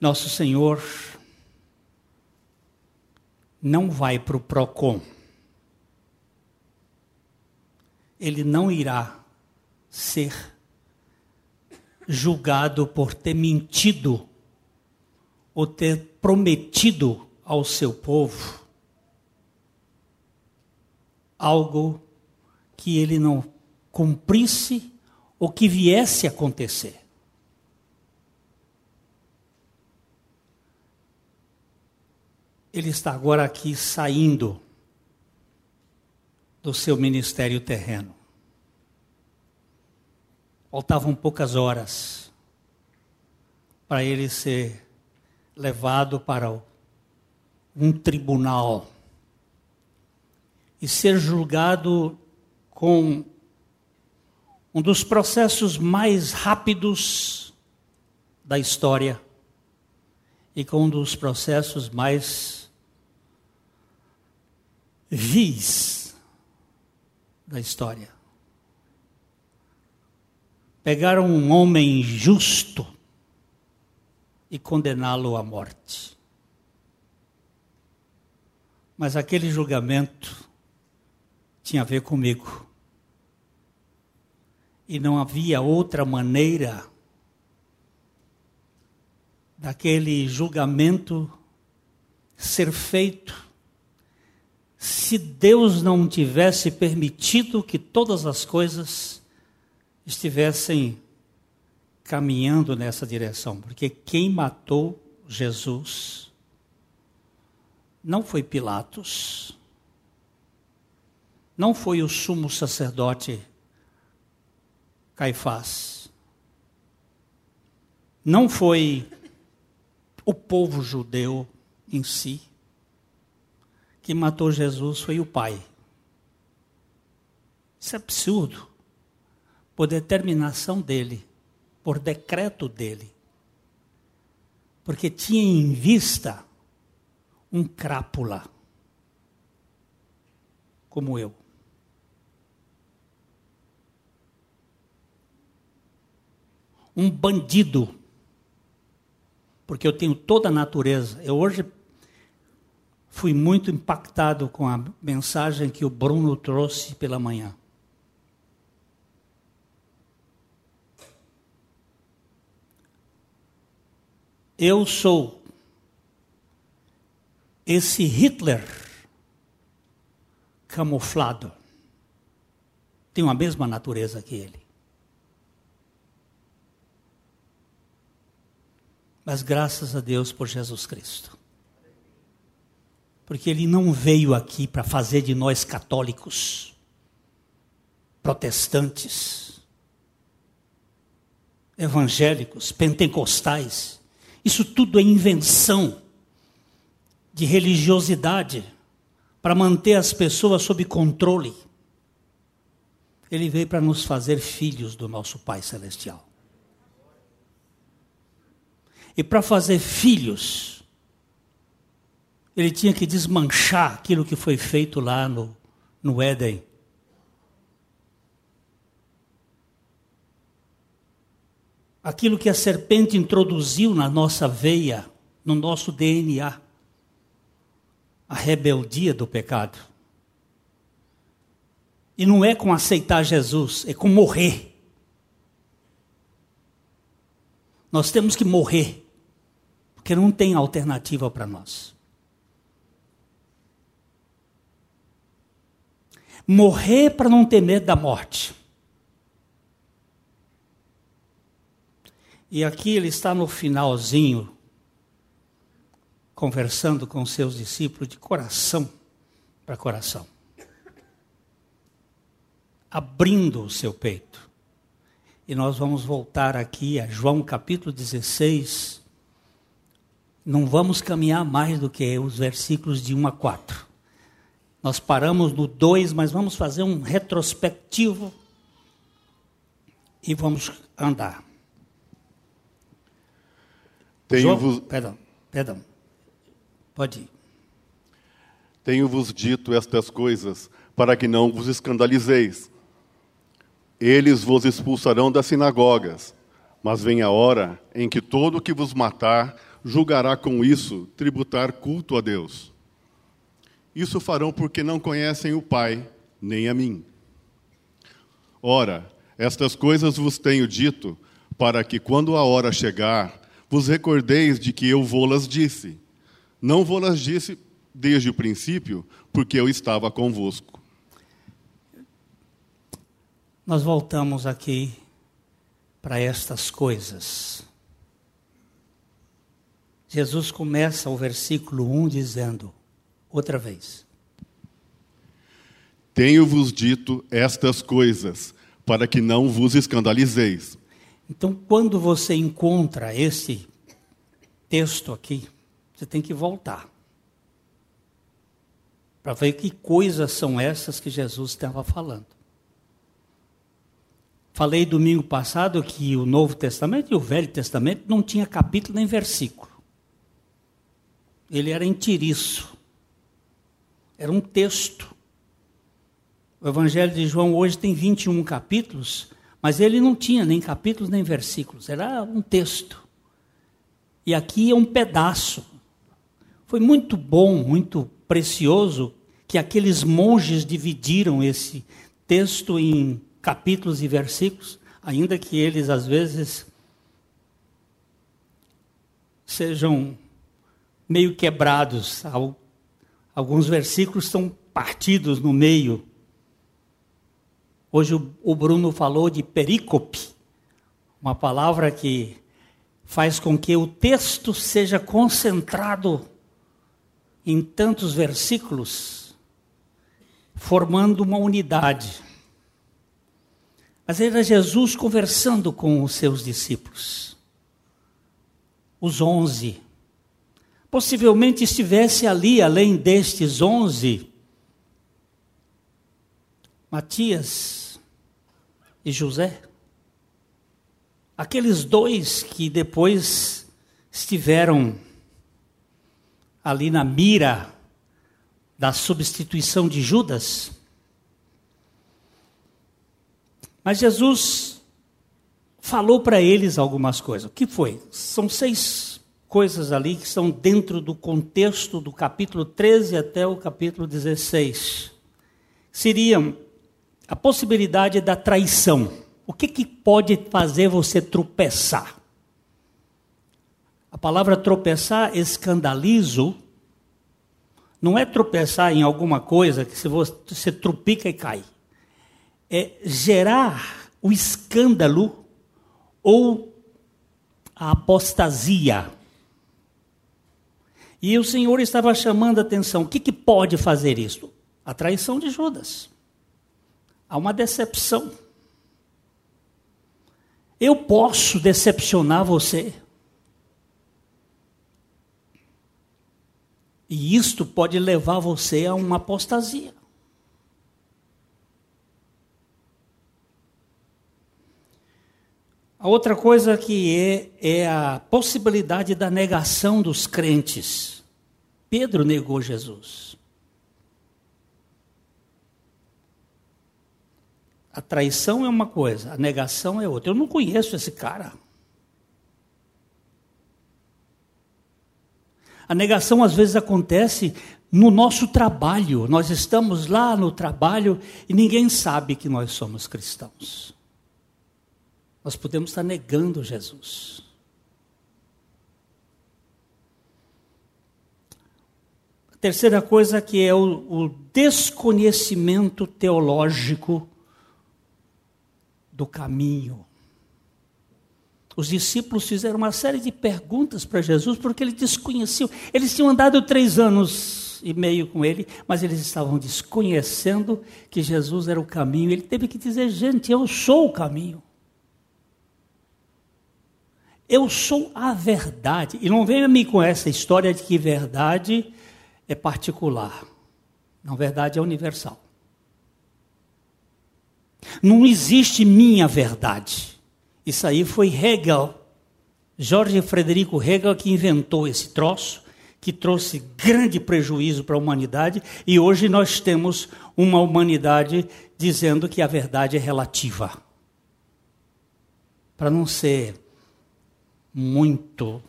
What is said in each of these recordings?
Nosso Senhor não vai para o PROCON. Ele não irá ser julgado por ter mentido ou ter prometido ao seu povo algo que ele não cumprisse ou que viesse a acontecer. Ele está agora aqui saindo do seu ministério terreno. Faltavam poucas horas para ele ser levado para um tribunal e ser julgado com um dos processos mais rápidos da história e com um dos processos mais vis da história. Pegaram um homem justo e condená-lo à morte. Mas aquele julgamento tinha a ver comigo. E não havia outra maneira daquele julgamento ser feito se Deus não tivesse permitido que todas as coisas estivessem caminhando nessa direção, porque quem matou Jesus não foi Pilatos, não foi o sumo sacerdote Caifás, não foi o povo judeu em si, que matou Jesus foi o Pai. Isso é absurdo, por determinação dele por decreto dele. Porque tinha em vista um crápula, como eu. Um bandido, porque eu tenho toda a natureza. Eu hoje fui muito impactado com a mensagem que o Bruno trouxe pela manhã. Eu sou esse Hitler camuflado. Tenho a mesma natureza que ele. Mas graças a Deus por Jesus Cristo. Porque ele não veio aqui para fazer de nós católicos, protestantes, evangélicos, pentecostais isso tudo é invenção de religiosidade para manter as pessoas sob controle. Ele veio para nos fazer filhos do nosso Pai Celestial. E para fazer filhos, ele tinha que desmanchar aquilo que foi feito lá no, no Éden. aquilo que a serpente introduziu na nossa veia, no nosso DNA, a rebeldia do pecado. E não é com aceitar Jesus, é com morrer. Nós temos que morrer, porque não tem alternativa para nós. Morrer para não ter medo da morte. E aqui ele está no finalzinho, conversando com seus discípulos de coração para coração, abrindo o seu peito. E nós vamos voltar aqui a João capítulo 16. Não vamos caminhar mais do que os versículos de 1 a 4. Nós paramos no 2, mas vamos fazer um retrospectivo e vamos andar. Tenho-vos. Perdão, perdão. Pode ir. Tenho-vos dito estas coisas para que não vos escandalizeis. Eles vos expulsarão das sinagogas, mas vem a hora em que todo o que vos matar julgará com isso tributar culto a Deus. Isso farão porque não conhecem o Pai, nem a mim. Ora, estas coisas vos tenho dito, para que, quando a hora chegar, vos recordeis de que eu vô-las disse. Não vô-las disse desde o princípio, porque eu estava convosco. Nós voltamos aqui para estas coisas. Jesus começa o versículo 1 dizendo: outra vez. Tenho-vos dito estas coisas, para que não vos escandalizeis. Então, quando você encontra esse texto aqui, você tem que voltar para ver que coisas são essas que Jesus estava falando. Falei domingo passado que o Novo Testamento e o Velho Testamento não tinha capítulo nem versículo. Ele era entiriço. Era um texto. O Evangelho de João hoje tem 21 capítulos, mas ele não tinha nem capítulos nem versículos, era um texto. E aqui é um pedaço. Foi muito bom, muito precioso que aqueles monges dividiram esse texto em capítulos e versículos, ainda que eles às vezes sejam meio quebrados Alguns versículos estão partidos no meio. Hoje o Bruno falou de perícope, uma palavra que faz com que o texto seja concentrado em tantos versículos, formando uma unidade. Mas era Jesus conversando com os seus discípulos, os onze possivelmente estivesse ali, além destes onze, Matias e José. Aqueles dois que depois estiveram ali na mira da substituição de Judas. Mas Jesus falou para eles algumas coisas. O que foi? São seis coisas ali que estão dentro do contexto do capítulo 13 até o capítulo 16. Seriam a possibilidade da traição. O que, que pode fazer você tropeçar? A palavra tropeçar, escandalizo, não é tropeçar em alguma coisa que você trupica e cai. É gerar o escândalo ou a apostasia. E o Senhor estava chamando a atenção. O que, que pode fazer isso? A traição de Judas. Há uma decepção. Eu posso decepcionar você. E isto pode levar você a uma apostasia. A outra coisa que é, é a possibilidade da negação dos crentes. Pedro negou Jesus. A traição é uma coisa, a negação é outra. Eu não conheço esse cara. A negação às vezes acontece no nosso trabalho. Nós estamos lá no trabalho e ninguém sabe que nós somos cristãos nós podemos estar negando Jesus. A terceira coisa que é o, o desconhecimento teológico do caminho. Os discípulos fizeram uma série de perguntas para Jesus porque eles desconheciam. Eles tinham andado três anos e meio com ele, mas eles estavam desconhecendo que Jesus era o caminho. Ele teve que dizer: gente, eu sou o caminho. Eu sou a verdade. E não venha me com essa história de que verdade é particular. Não, verdade é universal. Não existe minha verdade. Isso aí foi Hegel, Jorge Frederico Hegel, que inventou esse troço, que trouxe grande prejuízo para a humanidade, e hoje nós temos uma humanidade dizendo que a verdade é relativa. Para não ser muito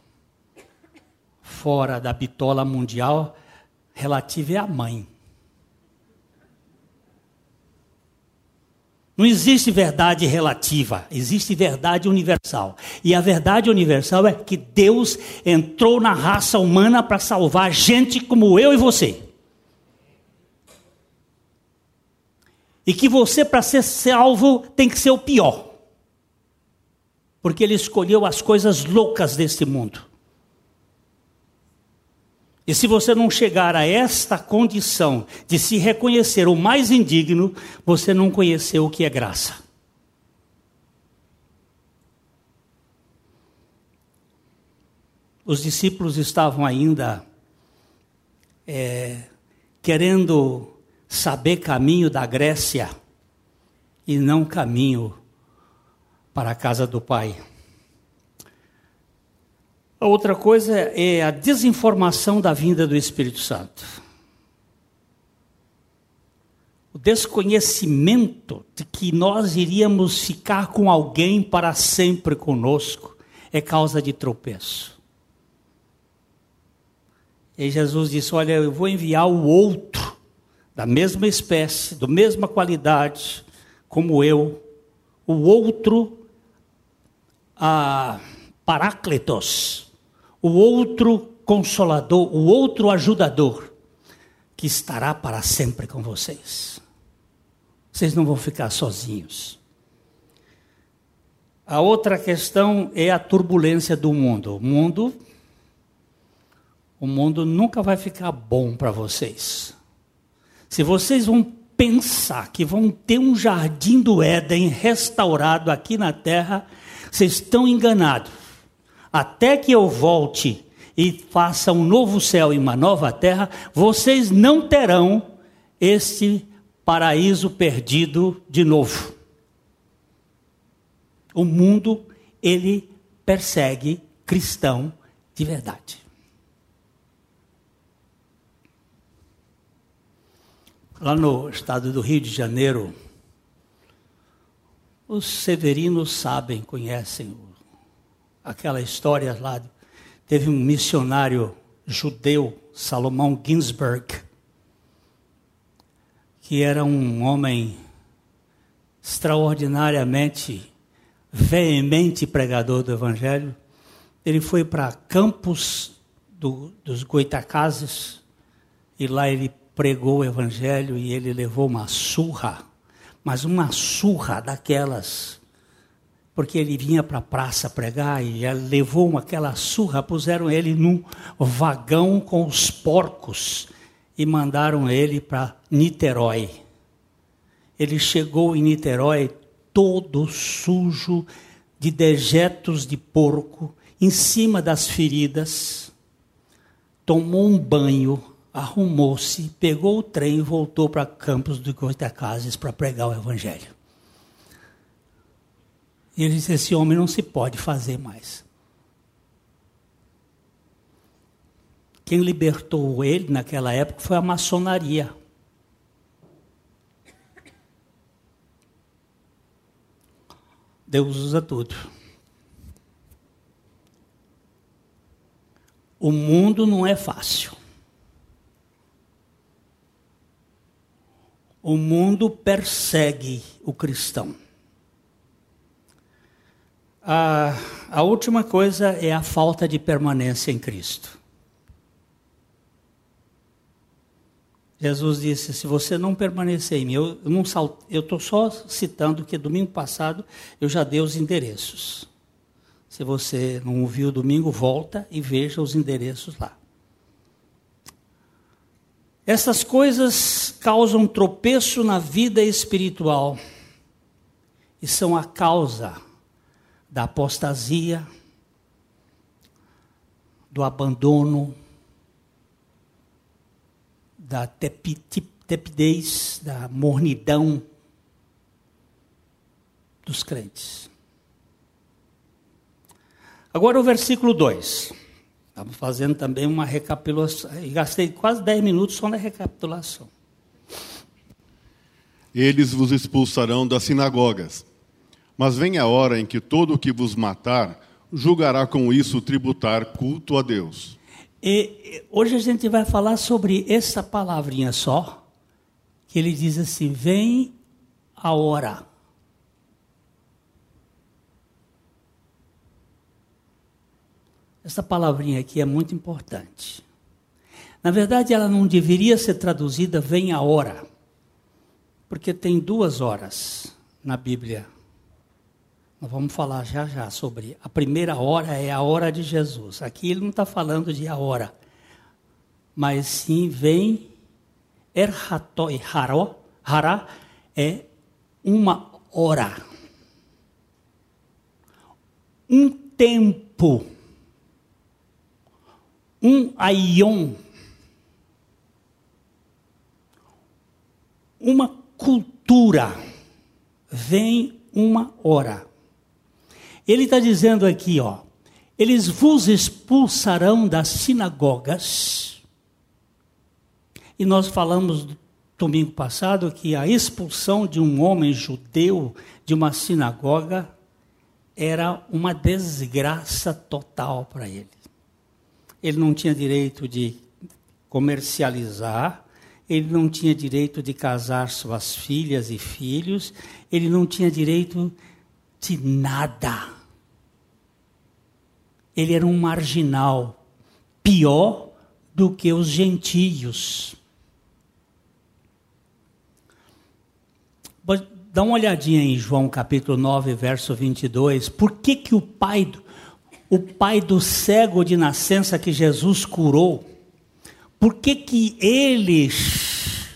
fora da bitola mundial relativa é a mãe. Não existe verdade relativa, existe verdade universal. E a verdade universal é que Deus entrou na raça humana para salvar gente como eu e você. E que você, para ser salvo, tem que ser o pior. Porque ele escolheu as coisas loucas deste mundo. E se você não chegar a esta condição de se reconhecer o mais indigno, você não conheceu o que é graça. Os discípulos estavam ainda é, querendo saber caminho da Grécia e não caminho para a casa do Pai. A outra coisa é a desinformação da vinda do Espírito Santo. O desconhecimento de que nós iríamos ficar com alguém para sempre conosco é causa de tropeço. E Jesus disse: Olha, eu vou enviar o outro, da mesma espécie, da mesma qualidade, como eu, o outro, a Paráclitos o outro consolador, o outro ajudador, que estará para sempre com vocês. Vocês não vão ficar sozinhos. A outra questão é a turbulência do mundo. O mundo o mundo nunca vai ficar bom para vocês. Se vocês vão pensar que vão ter um jardim do Éden restaurado aqui na terra, vocês estão enganados até que eu volte e faça um novo céu e uma nova terra, vocês não terão este paraíso perdido de novo. O mundo, ele persegue cristão de verdade. Lá no estado do Rio de Janeiro, os severinos sabem, conhecem aquela história lá. Teve um missionário judeu, Salomão Ginsberg, que era um homem extraordinariamente veemente pregador do Evangelho. Ele foi para Campos do, dos Goitacazes e lá ele pregou o Evangelho e ele levou uma surra, mas uma surra daquelas porque ele vinha para a praça pregar e levou aquela surra, puseram ele num vagão com os porcos e mandaram ele para Niterói. Ele chegou em Niterói todo sujo de dejetos de porco, em cima das feridas, tomou um banho, arrumou-se, pegou o trem e voltou para Campos de Goitacazes para pregar o Evangelho. E ele disse: esse homem não se pode fazer mais. Quem libertou ele naquela época foi a maçonaria. Deus usa tudo. O mundo não é fácil. O mundo persegue o cristão. A, a última coisa é a falta de permanência em Cristo. Jesus disse: se você não permanecer em mim, eu estou só citando que domingo passado eu já dei os endereços. Se você não ouviu domingo, volta e veja os endereços lá. Essas coisas causam tropeço na vida espiritual e são a causa da apostasia, do abandono, da tepidez, da mornidão dos crentes. Agora o versículo 2. Estamos fazendo também uma recapitulação. E gastei quase 10 minutos só na recapitulação. Eles vos expulsarão das sinagogas. Mas vem a hora em que todo o que vos matar julgará com isso tributar culto a Deus. E hoje a gente vai falar sobre essa palavrinha só, que ele diz assim: vem a hora. Essa palavrinha aqui é muito importante. Na verdade, ela não deveria ser traduzida vem a hora, porque tem duas horas na Bíblia. Nós vamos falar já já sobre a primeira hora é a hora de Jesus. Aqui ele não está falando de a hora, mas sim vem erhatoi haro, hara é uma hora, um tempo, um aion, uma cultura, vem uma hora. Ele está dizendo aqui, ó, eles vos expulsarão das sinagogas. E nós falamos domingo passado que a expulsão de um homem judeu de uma sinagoga era uma desgraça total para ele. Ele não tinha direito de comercializar, ele não tinha direito de casar suas filhas e filhos, ele não tinha direito de nada ele era um marginal, pior do que os gentios. Dá uma olhadinha em João capítulo 9, verso 22. Por que, que o pai, o pai do cego de nascença que Jesus curou, por que, que eles,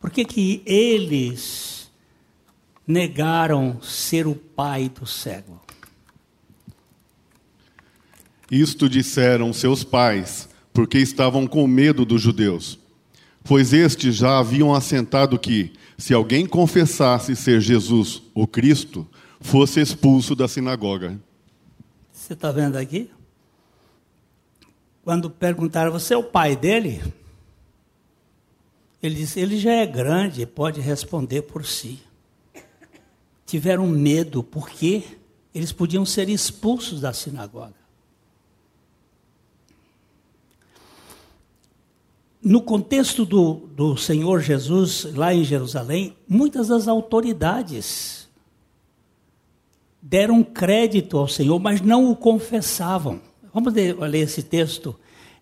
por que, que eles negaram ser o pai do cego? Isto disseram seus pais, porque estavam com medo dos judeus. Pois estes já haviam assentado que, se alguém confessasse ser Jesus o Cristo, fosse expulso da sinagoga. Você está vendo aqui? Quando perguntaram, você é o pai dele? Ele disse, ele já é grande, pode responder por si. Tiveram medo, porque eles podiam ser expulsos da sinagoga. no contexto do, do Senhor Jesus, lá em Jerusalém, muitas das autoridades deram crédito ao Senhor, mas não o confessavam. Vamos ler, esse texto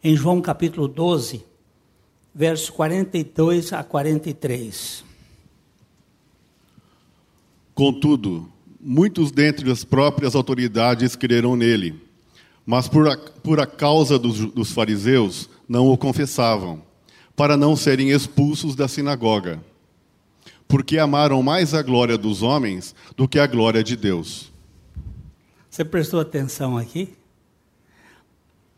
em João capítulo 12, versos 42 a 43. Contudo, muitos dentre as próprias autoridades creram nele, mas por a, por a causa dos, dos fariseus não o confessavam para não serem expulsos da sinagoga, porque amaram mais a glória dos homens do que a glória de Deus. Você prestou atenção aqui?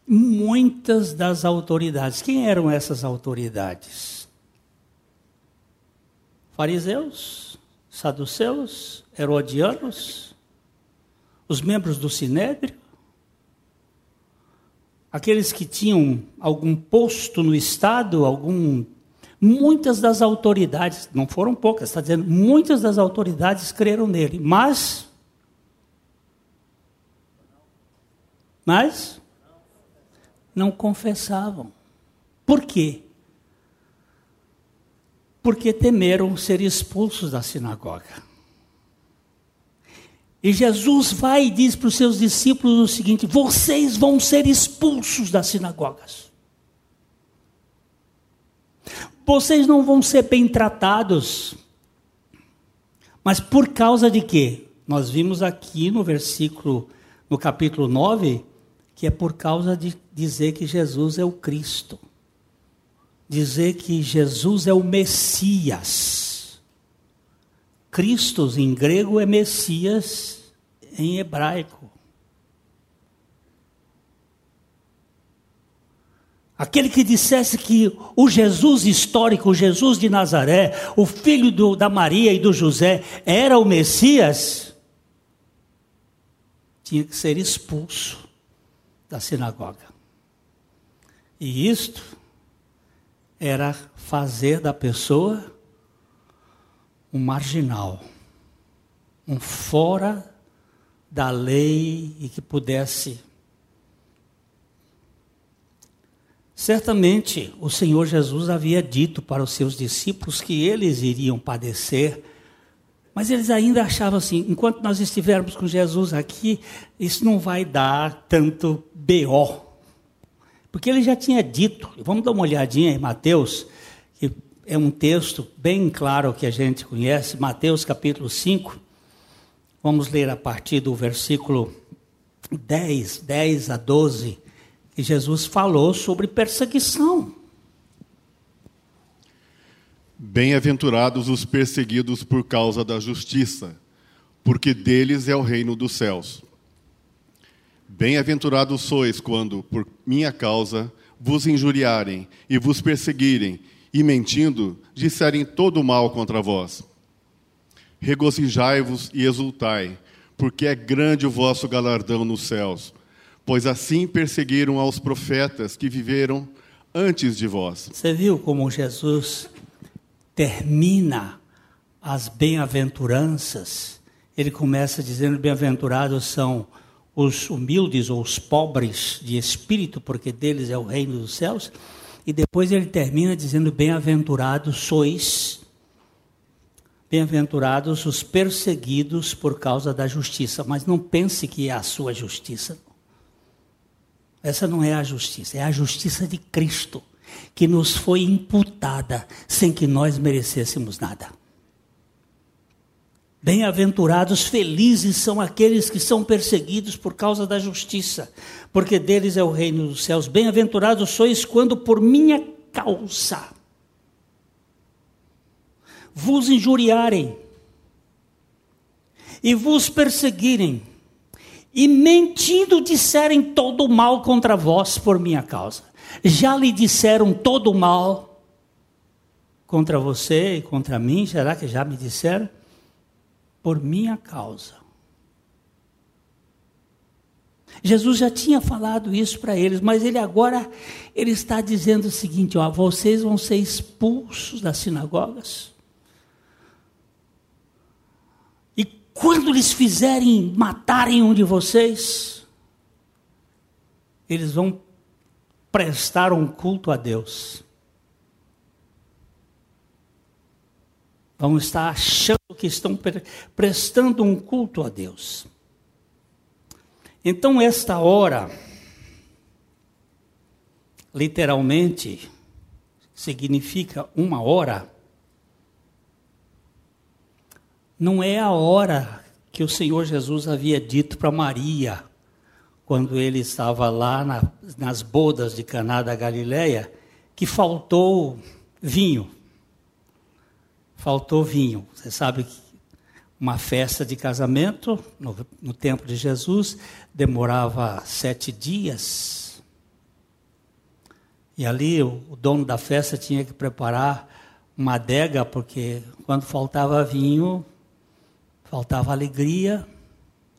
Muitas das autoridades, quem eram essas autoridades? Fariseus, saduceus, herodianos, os membros do sinédrio, aqueles que tinham algum posto no Estado, algum. Muitas das autoridades, não foram poucas, está dizendo, muitas das autoridades creram nele, mas. Mas. Não confessavam. Por quê? Porque temeram ser expulsos da sinagoga. E Jesus vai e diz para os seus discípulos o seguinte: vocês vão ser expulsos das sinagogas. Vocês não vão ser bem tratados. Mas por causa de quê? Nós vimos aqui no versículo, no capítulo 9, que é por causa de dizer que Jesus é o Cristo. Dizer que Jesus é o Messias. Cristos em grego é Messias em hebraico. Aquele que dissesse que o Jesus histórico, o Jesus de Nazaré, o filho do, da Maria e do José, era o Messias, tinha que ser expulso da sinagoga. E isto era fazer da pessoa um marginal, um fora da lei e que pudesse Certamente o Senhor Jesus havia dito para os seus discípulos que eles iriam padecer, mas eles ainda achavam assim: enquanto nós estivermos com Jesus aqui, isso não vai dar tanto BO. Porque ele já tinha dito, vamos dar uma olhadinha em Mateus, que é um texto bem claro que a gente conhece, Mateus capítulo 5. Vamos ler a partir do versículo 10, 10 a 12 e Jesus falou sobre perseguição. Bem-aventurados os perseguidos por causa da justiça, porque deles é o reino dos céus. Bem-aventurados sois quando, por minha causa, vos injuriarem e vos perseguirem, e mentindo, disserem todo mal contra vós. Regozijai-vos e exultai, porque é grande o vosso galardão nos céus pois assim perseguiram aos profetas que viveram antes de vós. Você viu como Jesus termina as bem-aventuranças? Ele começa dizendo: Bem-aventurados são os humildes ou os pobres de espírito, porque deles é o reino dos céus. E depois ele termina dizendo: Bem-aventurados sois, bem-aventurados os perseguidos por causa da justiça. Mas não pense que é a sua justiça. Essa não é a justiça, é a justiça de Cristo, que nos foi imputada sem que nós merecêssemos nada. Bem-aventurados, felizes são aqueles que são perseguidos por causa da justiça, porque deles é o reino dos céus. Bem-aventurados sois quando por minha causa vos injuriarem e vos perseguirem e mentindo disserem todo o mal contra vós por minha causa. Já lhe disseram todo o mal contra você e contra mim? Será que já me disseram? Por minha causa. Jesus já tinha falado isso para eles, mas ele agora ele está dizendo o seguinte: ó, vocês vão ser expulsos das sinagogas Quando eles fizerem matarem um de vocês, eles vão prestar um culto a Deus. Vão estar achando que estão prestando um culto a Deus. Então, esta hora, literalmente, significa uma hora não é a hora que o Senhor Jesus havia dito para Maria, quando ele estava lá na, nas bodas de Caná da Galileia, que faltou vinho. Faltou vinho. Você sabe que uma festa de casamento no, no tempo de Jesus demorava sete dias. E ali o, o dono da festa tinha que preparar uma adega, porque quando faltava vinho, faltava alegria,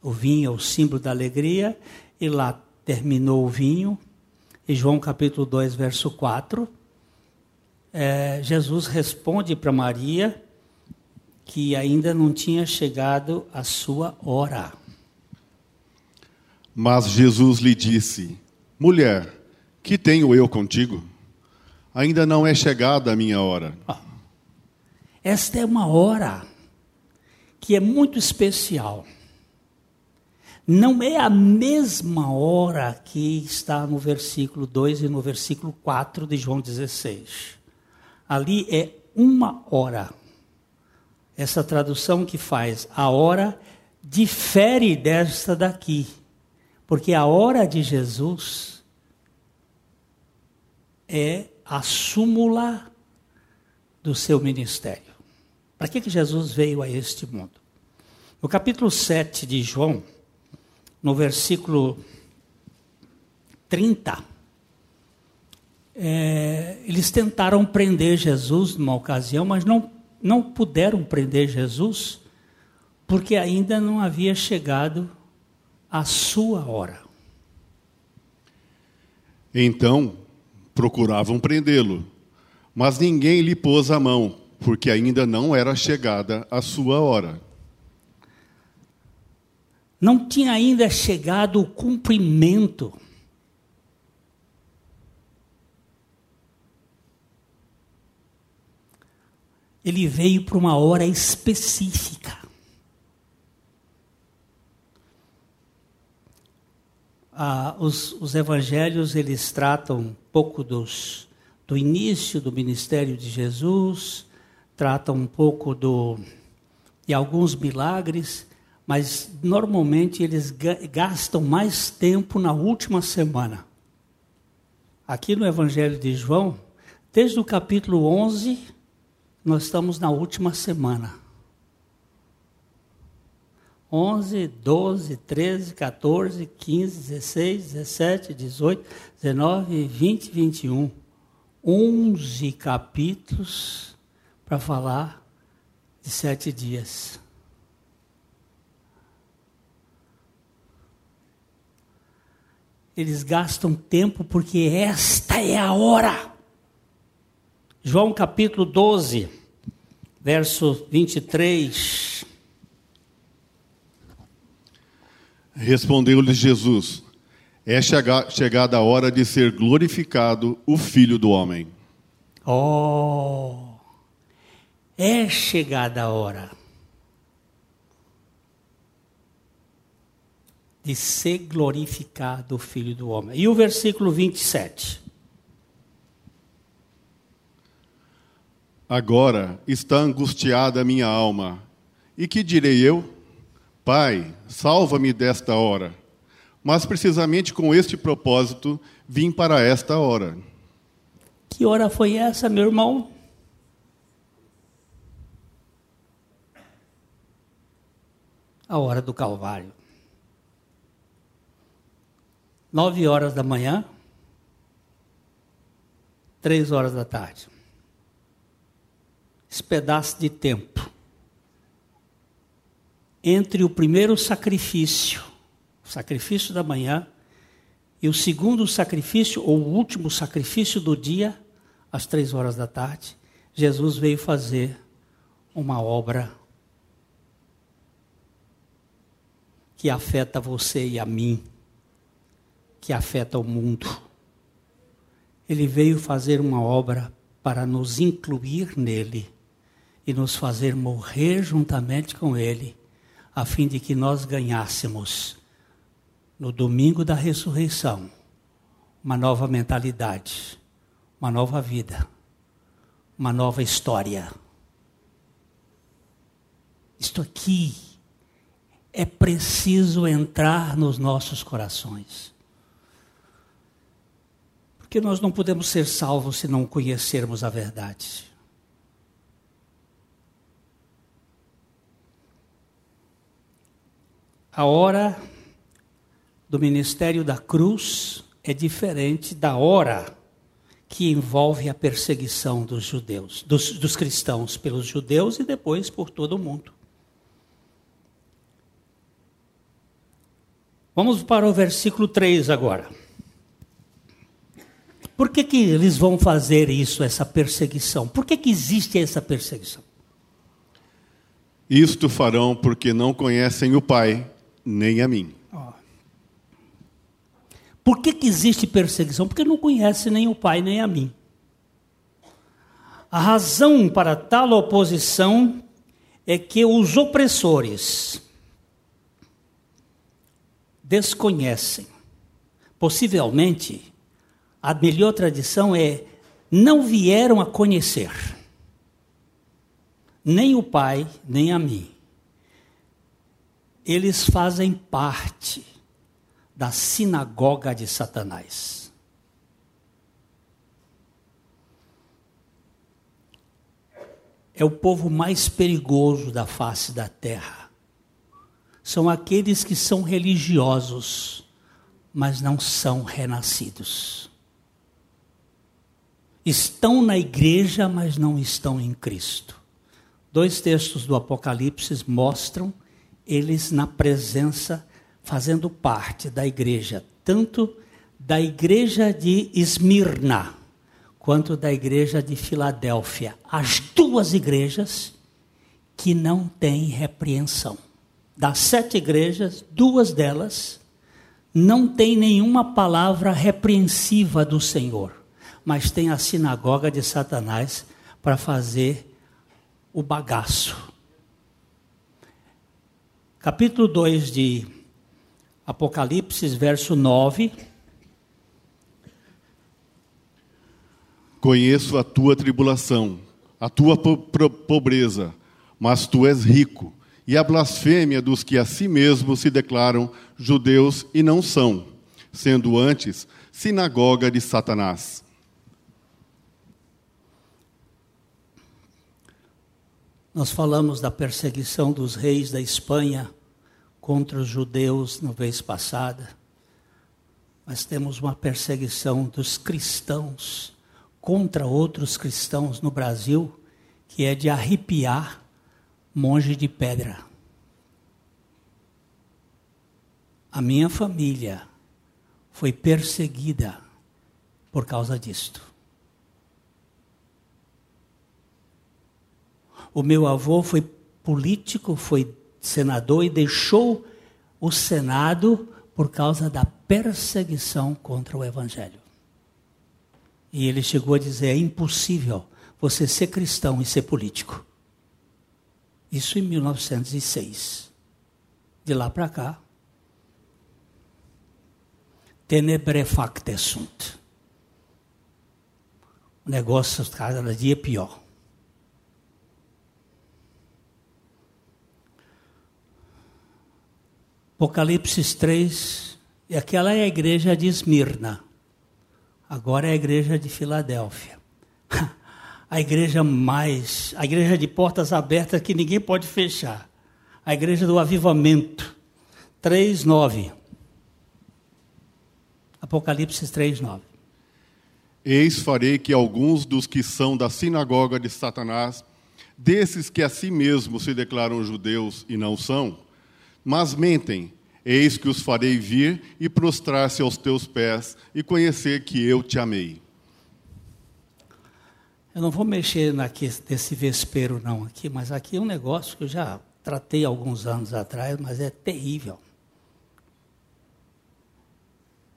o vinho é o símbolo da alegria, e lá terminou o vinho, e João capítulo 2, verso 4, é, Jesus responde para Maria que ainda não tinha chegado a sua hora. Mas Jesus lhe disse: Mulher, que tenho eu contigo? Ainda não é chegada a minha hora. Ah, esta é uma hora que é muito especial. Não é a mesma hora que está no versículo 2 e no versículo 4 de João 16. Ali é uma hora. Essa tradução que faz a hora difere desta daqui. Porque a hora de Jesus é a súmula do seu ministério. Para que, que Jesus veio a este mundo? No capítulo 7 de João, no versículo 30, é, eles tentaram prender Jesus numa ocasião, mas não, não puderam prender Jesus, porque ainda não havia chegado a sua hora. Então procuravam prendê-lo, mas ninguém lhe pôs a mão porque ainda não era chegada a sua hora. Não tinha ainda chegado o cumprimento. Ele veio para uma hora específica. Ah, os, os, evangelhos eles tratam um pouco dos, do início do ministério de Jesus, tratam um pouco do, de alguns milagres, mas normalmente eles gastam mais tempo na última semana. Aqui no Evangelho de João, desde o capítulo 11, nós estamos na última semana. 11, 12, 13, 14, 15, 16, 17, 18, 19, 20, 21. 11 capítulos para falar de sete dias. Eles gastam tempo porque esta é a hora. João capítulo 12, verso 23. Respondeu-lhes Jesus: É chegada a hora de ser glorificado o Filho do Homem. Oh, é chegada a hora de ser glorificado o Filho do Homem. E o versículo 27. Agora está angustiada a minha alma. E que direi eu? Pai, salva-me desta hora. Mas precisamente com este propósito vim para esta hora. Que hora foi essa, meu irmão? A hora do Calvário. Nove horas da manhã, três horas da tarde esse pedaço de tempo entre o primeiro sacrifício, o sacrifício da manhã, e o segundo sacrifício, ou o último sacrifício do dia, às três horas da tarde, Jesus veio fazer uma obra que afeta você e a mim, que afeta o mundo. Ele veio fazer uma obra para nos incluir nele e nos fazer morrer juntamente com Ele, a fim de que nós ganhássemos, no domingo da ressurreição, uma nova mentalidade, uma nova vida, uma nova história. Isto aqui é preciso entrar nos nossos corações. Porque nós não podemos ser salvos se não conhecermos a verdade. A hora do ministério da cruz é diferente da hora que envolve a perseguição dos judeus, dos, dos cristãos pelos judeus e depois por todo o mundo. Vamos para o versículo 3 agora. Por que, que eles vão fazer isso, essa perseguição? Por que, que existe essa perseguição? Isto farão porque não conhecem o Pai nem a mim. Por que, que existe perseguição? Porque não conhece nem o Pai nem a mim. A razão para tal oposição é que os opressores desconhecem. Possivelmente, a melhor tradição é não vieram a conhecer nem o Pai, nem a mim eles fazem parte da sinagoga de Satanás. É o povo mais perigoso da face da terra. São aqueles que são religiosos, mas não são renascidos. Estão na igreja, mas não estão em Cristo. Dois textos do Apocalipse mostram eles na presença, fazendo parte da igreja, tanto da igreja de Esmirna, quanto da igreja de Filadélfia. As duas igrejas que não têm repreensão. Das sete igrejas, duas delas não têm nenhuma palavra repreensiva do Senhor, mas tem a sinagoga de Satanás para fazer o bagaço. Capítulo 2 de Apocalipse, verso 9. Conheço a tua tribulação, a tua po pobreza, mas tu és rico, e a blasfêmia dos que a si mesmos se declaram judeus e não são, sendo antes sinagoga de Satanás. Nós falamos da perseguição dos reis da Espanha contra os judeus na vez passada, mas temos uma perseguição dos cristãos contra outros cristãos no Brasil que é de arrepiar monge de pedra. A minha família foi perseguida por causa disto. O meu avô foi político, foi senador e deixou o Senado por causa da perseguição contra o Evangelho. E ele chegou a dizer: é impossível você ser cristão e ser político. Isso em 1906. De lá para cá, tenebre facte sunt. O negócio cada dia é pior. Apocalipse 3, e aquela é a igreja de Esmirna. Agora é a igreja de Filadélfia. A igreja mais, a igreja de portas abertas que ninguém pode fechar. A igreja do avivamento. 3:9. Apocalipse 3:9. Eis farei que alguns dos que são da sinagoga de Satanás, desses que a si mesmos se declaram judeus e não são, mas mentem, Eis que os farei vir e prostrar-se aos teus pés e conhecer que eu te amei. Eu não vou mexer naqui, nesse vespero não aqui, mas aqui é um negócio que eu já tratei alguns anos atrás, mas é terrível.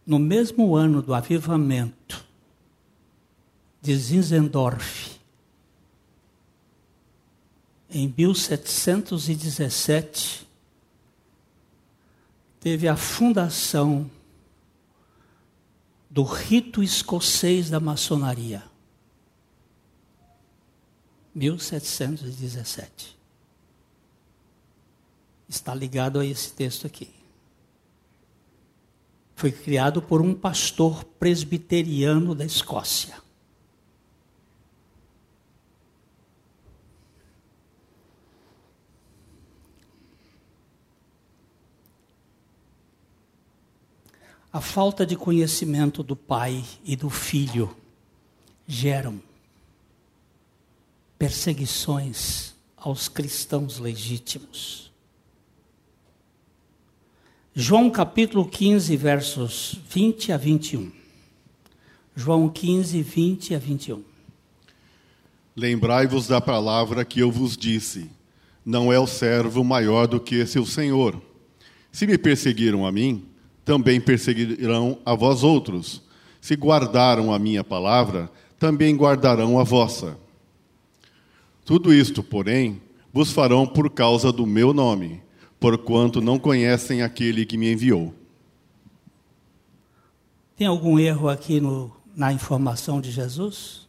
No mesmo ano do avivamento de Zinzendorf, em 1717, teve a fundação do rito escocês da maçonaria. 1717. Está ligado a esse texto aqui. Foi criado por um pastor presbiteriano da Escócia. A falta de conhecimento do pai e do filho geram perseguições aos cristãos legítimos. João capítulo 15, versos 20 a 21. João 15, 20 a 21. Lembrai-vos da palavra que eu vos disse: não é o servo maior do que seu senhor. Se me perseguiram a mim, também perseguirão a vós outros. Se guardaram a minha palavra, também guardarão a vossa. Tudo isto, porém, vos farão por causa do meu nome, porquanto não conhecem aquele que me enviou. Tem algum erro aqui no, na informação de Jesus?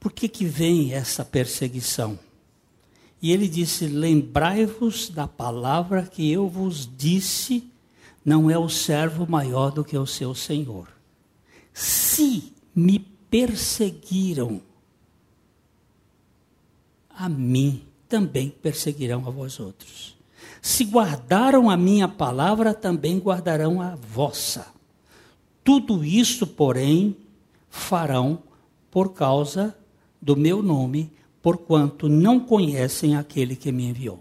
Por que, que vem essa perseguição? E ele disse: Lembrai-vos da palavra que eu vos disse não é o servo maior do que o seu senhor. Se me perseguiram, a mim também perseguirão a vós outros. Se guardaram a minha palavra, também guardarão a vossa. Tudo isso, porém, farão por causa do meu nome, porquanto não conhecem aquele que me enviou.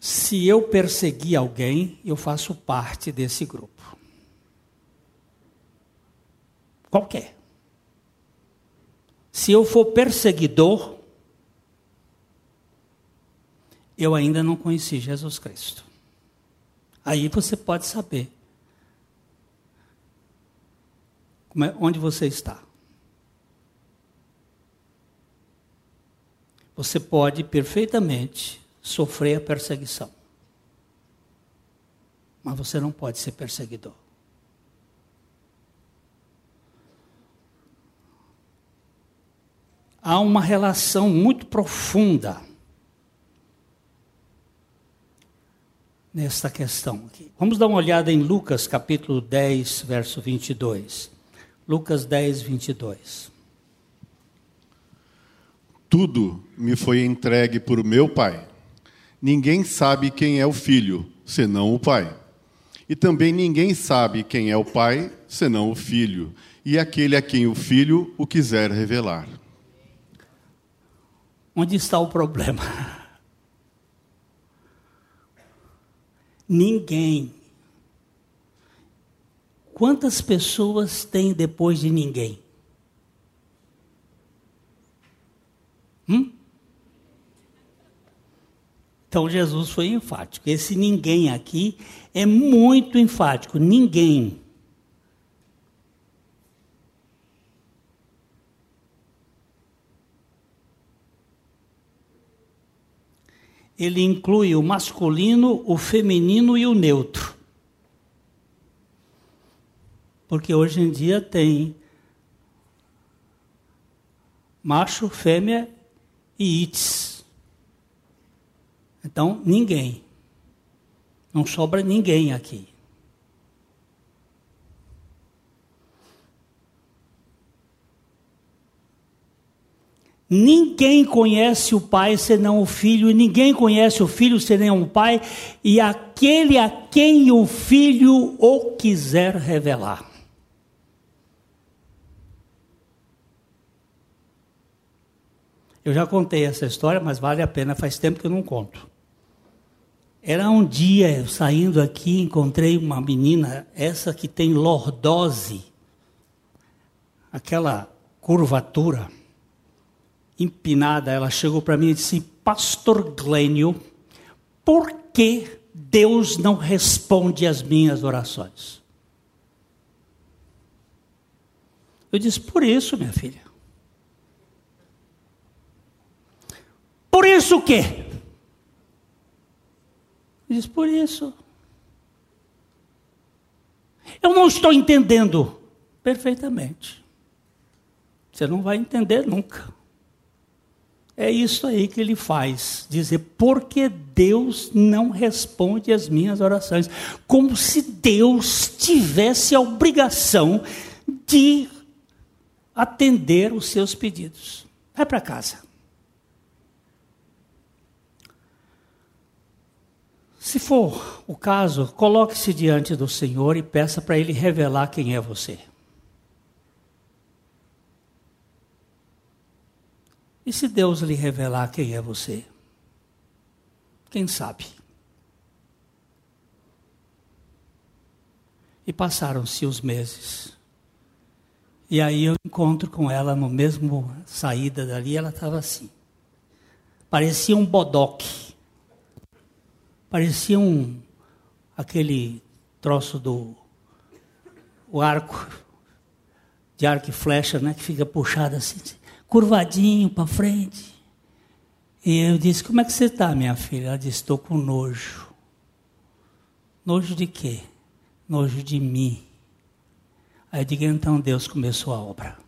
Se eu perseguir alguém, eu faço parte desse grupo. Qualquer. Se eu for perseguidor, eu ainda não conheci Jesus Cristo. Aí você pode saber é, onde você está. Você pode perfeitamente sofrer a perseguição. Mas você não pode ser perseguidor. Há uma relação muito profunda nesta questão. Vamos dar uma olhada em Lucas capítulo 10, verso 22. Lucas 10, 22. Tudo me foi entregue por meu Pai. Ninguém sabe quem é o Filho, senão o Pai. E também ninguém sabe quem é o Pai, senão o Filho, e aquele a quem o Filho o quiser revelar. Onde está o problema? Ninguém. Quantas pessoas tem depois de ninguém? Hum? Então Jesus foi enfático. Esse ninguém aqui é muito enfático. Ninguém. Ele inclui o masculino, o feminino e o neutro. Porque hoje em dia tem macho, fêmea e ites. Então, ninguém. Não sobra ninguém aqui. Ninguém conhece o Pai senão o Filho, e ninguém conhece o Filho senão o Pai, e aquele a quem o Filho o quiser revelar. Eu já contei essa história, mas vale a pena, faz tempo que eu não conto. Era um dia, saindo aqui, encontrei uma menina, essa que tem lordose, aquela curvatura empinada, ela chegou para mim e disse: Pastor Glênio, por que Deus não responde às minhas orações? Eu disse: Por isso, minha filha. Por isso o quê? Eu disse: Por isso. Eu não estou entendendo perfeitamente. Você não vai entender nunca. É isso aí que ele faz, dizer, porque Deus não responde às minhas orações, como se Deus tivesse a obrigação de atender os seus pedidos. Vai para casa. Se for o caso, coloque-se diante do Senhor e peça para Ele revelar quem é você. E se Deus lhe revelar quem é você? Quem sabe? E passaram-se os meses. E aí eu encontro com ela no mesmo saída dali, ela estava assim. Parecia um bodoque. Parecia um aquele troço do o arco de arco e flecha, né, que fica puxado assim curvadinho para frente. E eu disse: Como é que você está, minha filha? Ela disse: Estou com nojo. Nojo de quê? Nojo de mim. Aí eu digo: Então Deus começou a obra.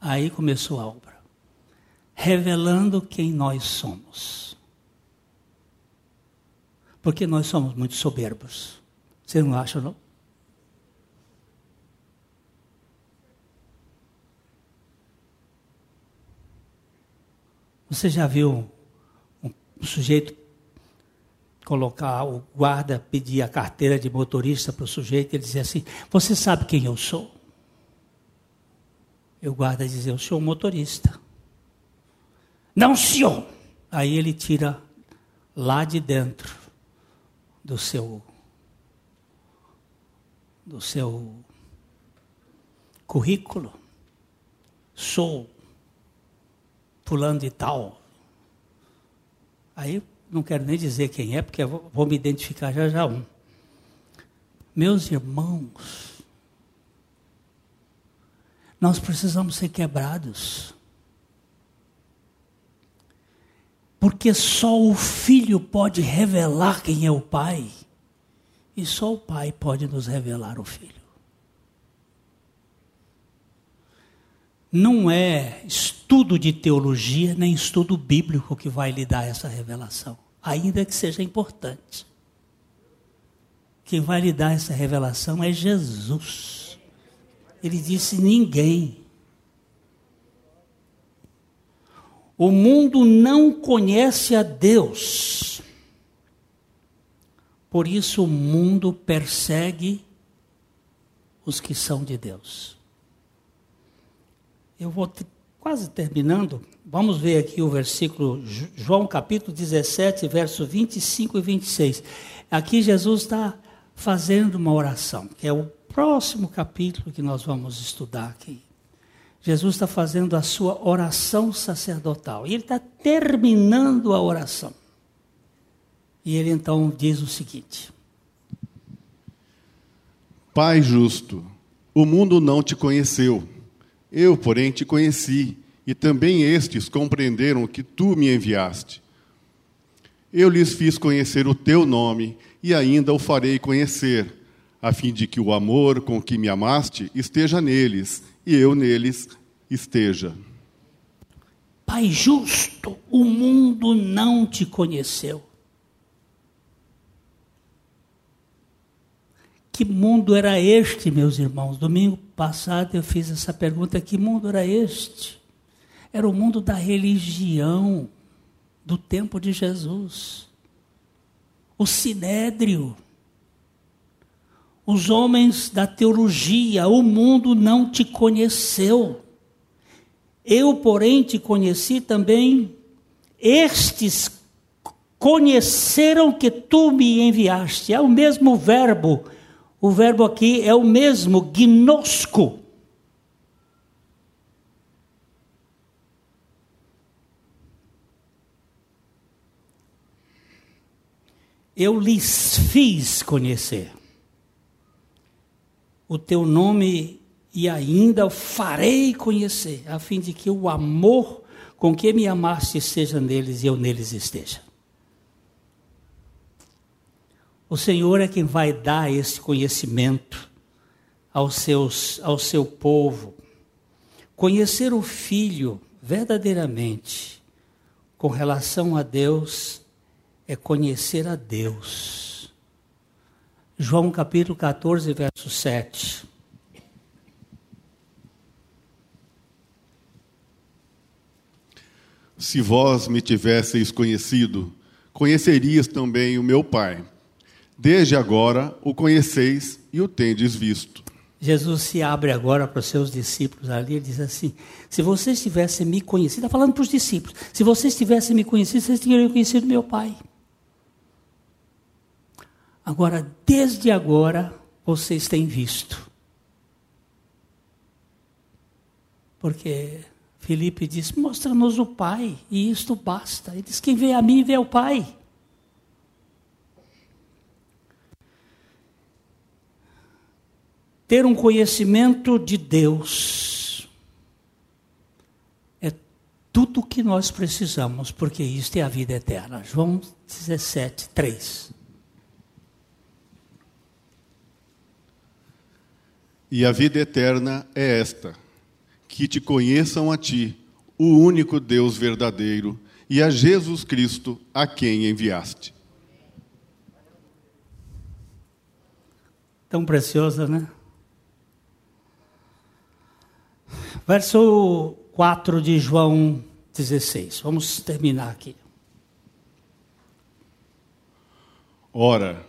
Aí começou a obra. Revelando quem nós somos. Porque nós somos muito soberbos. Vocês não acham, não? Você já viu um, sujeito colocar, o guarda pedir a carteira de motorista para o sujeito, ele dizia assim: Você sabe quem eu sou? E o guarda dizia: Eu sou motorista. Não, senhor! Aí ele tira lá de dentro do seu do seu currículo. Sou fulano de tal. Aí não quero nem dizer quem é, porque vou me identificar já já um. Meus irmãos, Nós precisamos ser quebrados. Porque só o filho pode revelar quem é o pai. E só o pai pode nos revelar o filho. Não é estudo de teologia nem estudo bíblico que vai lhe dar essa revelação, ainda que seja importante. Quem vai lhe dar essa revelação é Jesus. Ele disse: ninguém. O mundo não conhece a Deus. Por isso o mundo persegue os que são de Deus. Eu vou quase terminando. Vamos ver aqui o versículo, João capítulo 17, verso 25 e 26. Aqui Jesus está fazendo uma oração, que é o próximo capítulo que nós vamos estudar aqui. Jesus está fazendo a sua oração sacerdotal. E ele está terminando a oração. E ele então diz o seguinte: Pai justo, o mundo não te conheceu. Eu, porém, te conheci, e também estes compreenderam que tu me enviaste. Eu lhes fiz conhecer o teu nome e ainda o farei conhecer, a fim de que o amor com que me amaste esteja neles e eu neles esteja. Pai justo, o mundo não te conheceu. Que mundo era este, meus irmãos? Domingo passado eu fiz essa pergunta: que mundo era este? Era o mundo da religião, do tempo de Jesus o sinédrio, os homens da teologia, o mundo não te conheceu. Eu, porém, te conheci também. Estes conheceram que tu me enviaste. É o mesmo verbo. O verbo aqui é o mesmo, gnosco. eu lhes fiz conhecer o teu nome e ainda farei conhecer, a fim de que o amor com que me amaste seja neles e eu neles esteja. O Senhor é quem vai dar esse conhecimento aos seus, ao seu povo. Conhecer o Filho verdadeiramente com relação a Deus é conhecer a Deus. João capítulo 14, verso 7. Se vós me tivesseis conhecido, conhecerias também o meu Pai. Desde agora o conheceis e o tendes visto. Jesus se abre agora para os seus discípulos ali e diz assim: Se vocês tivessem me conhecido, está falando para os discípulos, se vocês tivessem me conhecido, vocês teriam conhecido meu Pai. Agora, desde agora, vocês têm visto. Porque Felipe diz: Mostra-nos o Pai, e isto basta. Ele diz: Quem vê a mim, vê o Pai. Ter um conhecimento de Deus é tudo o que nós precisamos, porque isto é a vida eterna. João 17, 3. E a vida eterna é esta: que te conheçam a ti, o único Deus verdadeiro, e a Jesus Cristo, a quem enviaste. Tão preciosa, né? Verso 4 de João 16. Vamos terminar aqui. Ora,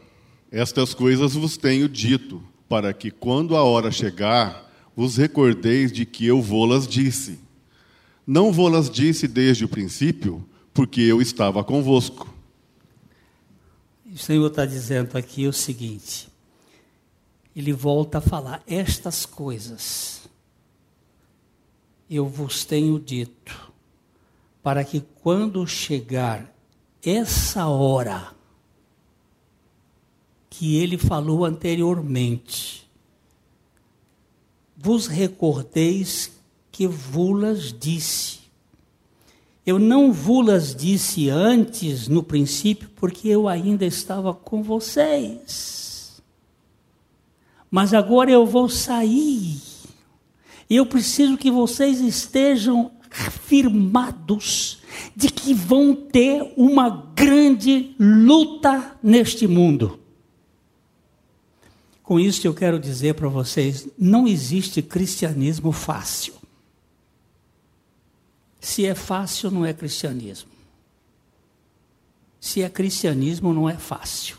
estas coisas vos tenho dito para que, quando a hora chegar, vos recordeis de que eu vô-las disse. Não vô-las disse desde o princípio, porque eu estava convosco. O Senhor está dizendo aqui o seguinte: Ele volta a falar, estas coisas eu vos tenho dito, para que quando chegar essa hora, que ele falou anteriormente. vos recordeis que vulas disse. Eu não vulas disse antes, no princípio, porque eu ainda estava com vocês. Mas agora eu vou sair. E eu preciso que vocês estejam firmados de que vão ter uma grande luta neste mundo. Com isso eu quero dizer para vocês: não existe cristianismo fácil. Se é fácil, não é cristianismo. Se é cristianismo, não é fácil.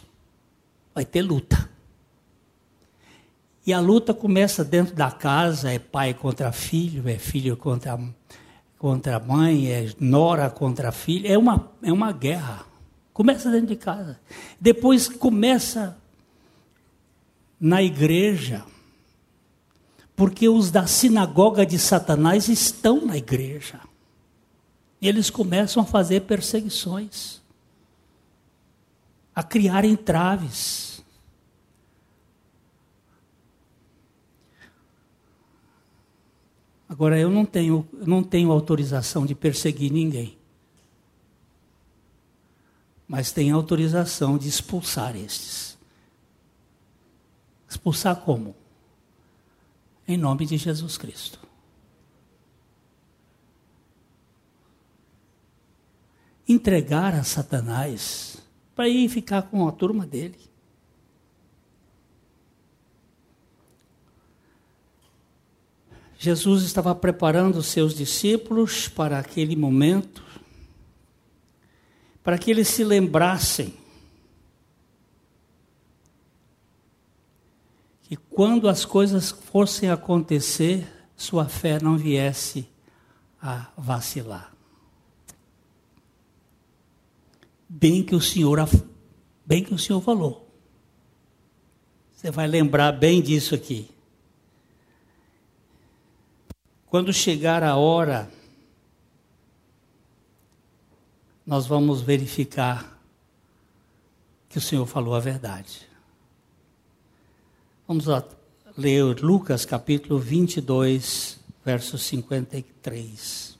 Vai ter luta. E a luta começa dentro da casa: é pai contra filho, é filho contra contra mãe, é nora contra a filha, é uma, é uma guerra. Começa dentro de casa. Depois começa na igreja. Porque os da sinagoga de Satanás estão na igreja. E eles começam a fazer perseguições, a criar entraves. Agora, eu não tenho, não tenho autorização de perseguir ninguém. Mas tenho autorização de expulsar estes. Expulsar como? Em nome de Jesus Cristo. Entregar a Satanás para ir ficar com a turma dele. Jesus estava preparando os seus discípulos para aquele momento, para que eles se lembrassem que quando as coisas fossem acontecer, sua fé não viesse a vacilar. Bem que o Senhor, bem que o Senhor falou. Você vai lembrar bem disso aqui. Quando chegar a hora, nós vamos verificar que o Senhor falou a verdade. Vamos lá, ler Lucas capítulo 22, verso 53.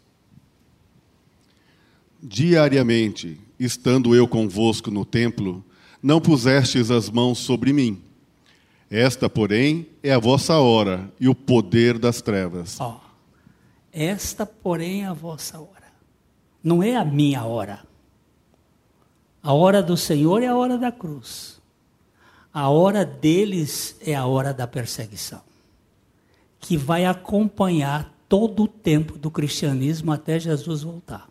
Diariamente, estando eu convosco no templo, não pusestes as mãos sobre mim. Esta, porém, é a vossa hora e o poder das trevas. Oh. Esta, porém, é a vossa hora. Não é a minha hora. A hora do Senhor é a hora da cruz. A hora deles é a hora da perseguição, que vai acompanhar todo o tempo do cristianismo até Jesus voltar.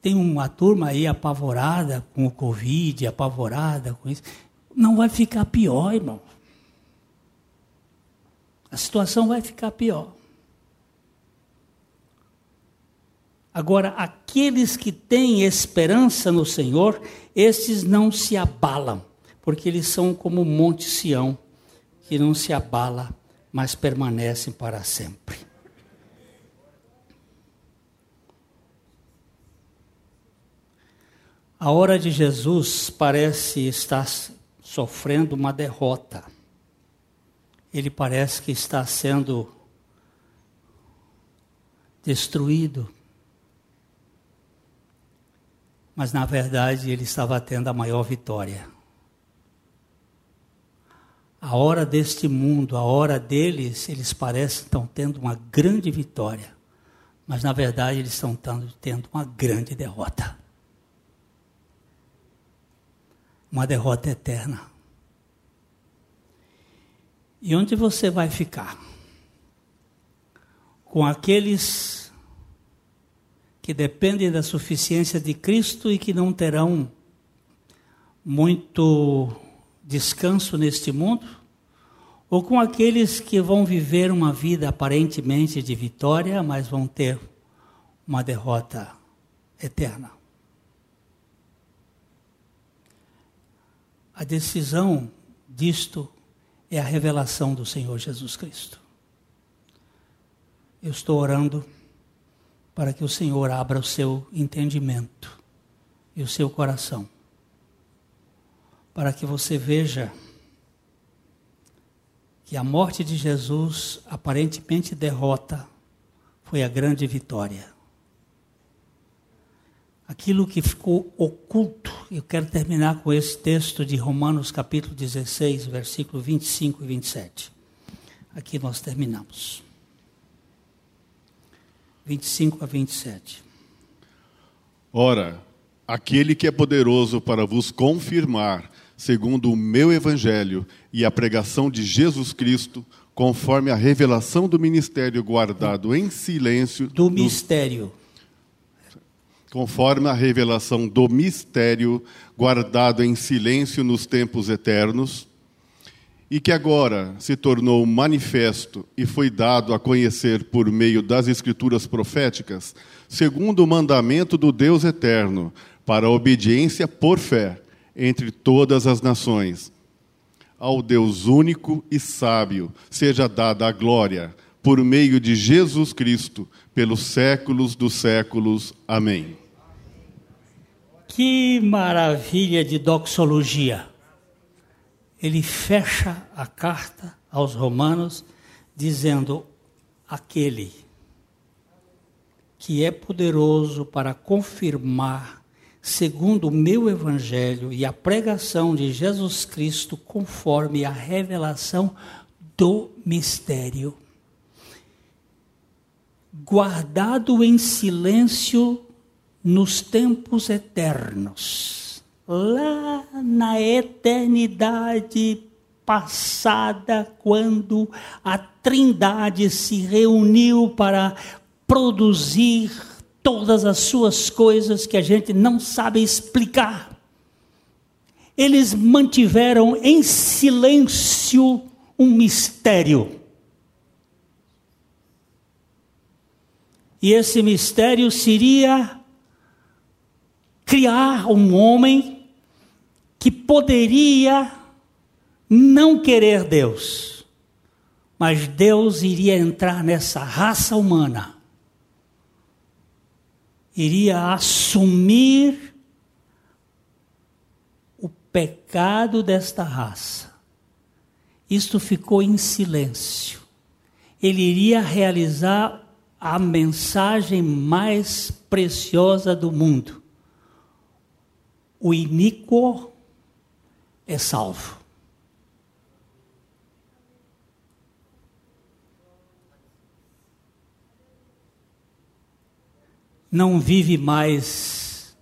Tem uma turma aí apavorada com o Covid, apavorada com isso. Não vai ficar pior, irmão a situação vai ficar pior. Agora, aqueles que têm esperança no Senhor, esses não se abalam, porque eles são como o Monte Sião, que não se abala, mas permanecem para sempre. A hora de Jesus parece estar sofrendo uma derrota ele parece que está sendo destruído. Mas na verdade ele estava tendo a maior vitória. A hora deste mundo, a hora deles, eles parecem estão tendo uma grande vitória. Mas na verdade eles estão tendo uma grande derrota. Uma derrota eterna. E onde você vai ficar? Com aqueles que dependem da suficiência de Cristo e que não terão muito descanso neste mundo? Ou com aqueles que vão viver uma vida aparentemente de vitória, mas vão ter uma derrota eterna? A decisão disto é a revelação do Senhor Jesus Cristo. Eu estou orando para que o Senhor abra o seu entendimento e o seu coração, para que você veja que a morte de Jesus, aparentemente derrota, foi a grande vitória. Aquilo que ficou oculto, eu quero terminar com esse texto de Romanos capítulo 16, versículo 25 e 27. Aqui nós terminamos. 25 a 27. Ora, aquele que é poderoso para vos confirmar, segundo o meu evangelho e a pregação de Jesus Cristo, conforme a revelação do ministério guardado em silêncio. Do nos... mistério. Conforme a revelação do mistério guardado em silêncio nos tempos eternos e que agora se tornou manifesto e foi dado a conhecer por meio das escrituras proféticas, segundo o mandamento do Deus eterno, para a obediência por fé entre todas as nações. Ao Deus único e sábio seja dada a glória por meio de Jesus Cristo, pelos séculos dos séculos. Amém. Que maravilha de doxologia! ele fecha a carta aos Romanos dizendo: aquele que é poderoso para confirmar, segundo o meu evangelho e a pregação de Jesus Cristo, conforme a revelação do mistério, guardado em silêncio nos tempos eternos lá na eternidade passada, quando a Trindade se reuniu para produzir todas as suas coisas que a gente não sabe explicar. Eles mantiveram em silêncio um mistério. E esse mistério seria criar um homem que poderia não querer Deus, mas Deus iria entrar nessa raça humana, iria assumir o pecado desta raça. Isto ficou em silêncio. Ele iria realizar a mensagem mais preciosa do mundo o iníquo é salvo. Não vive mais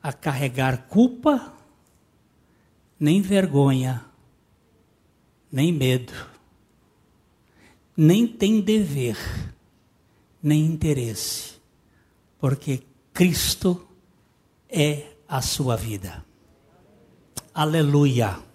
a carregar culpa, nem vergonha, nem medo, nem tem dever, nem interesse, porque Cristo é a sua vida. Aleluia.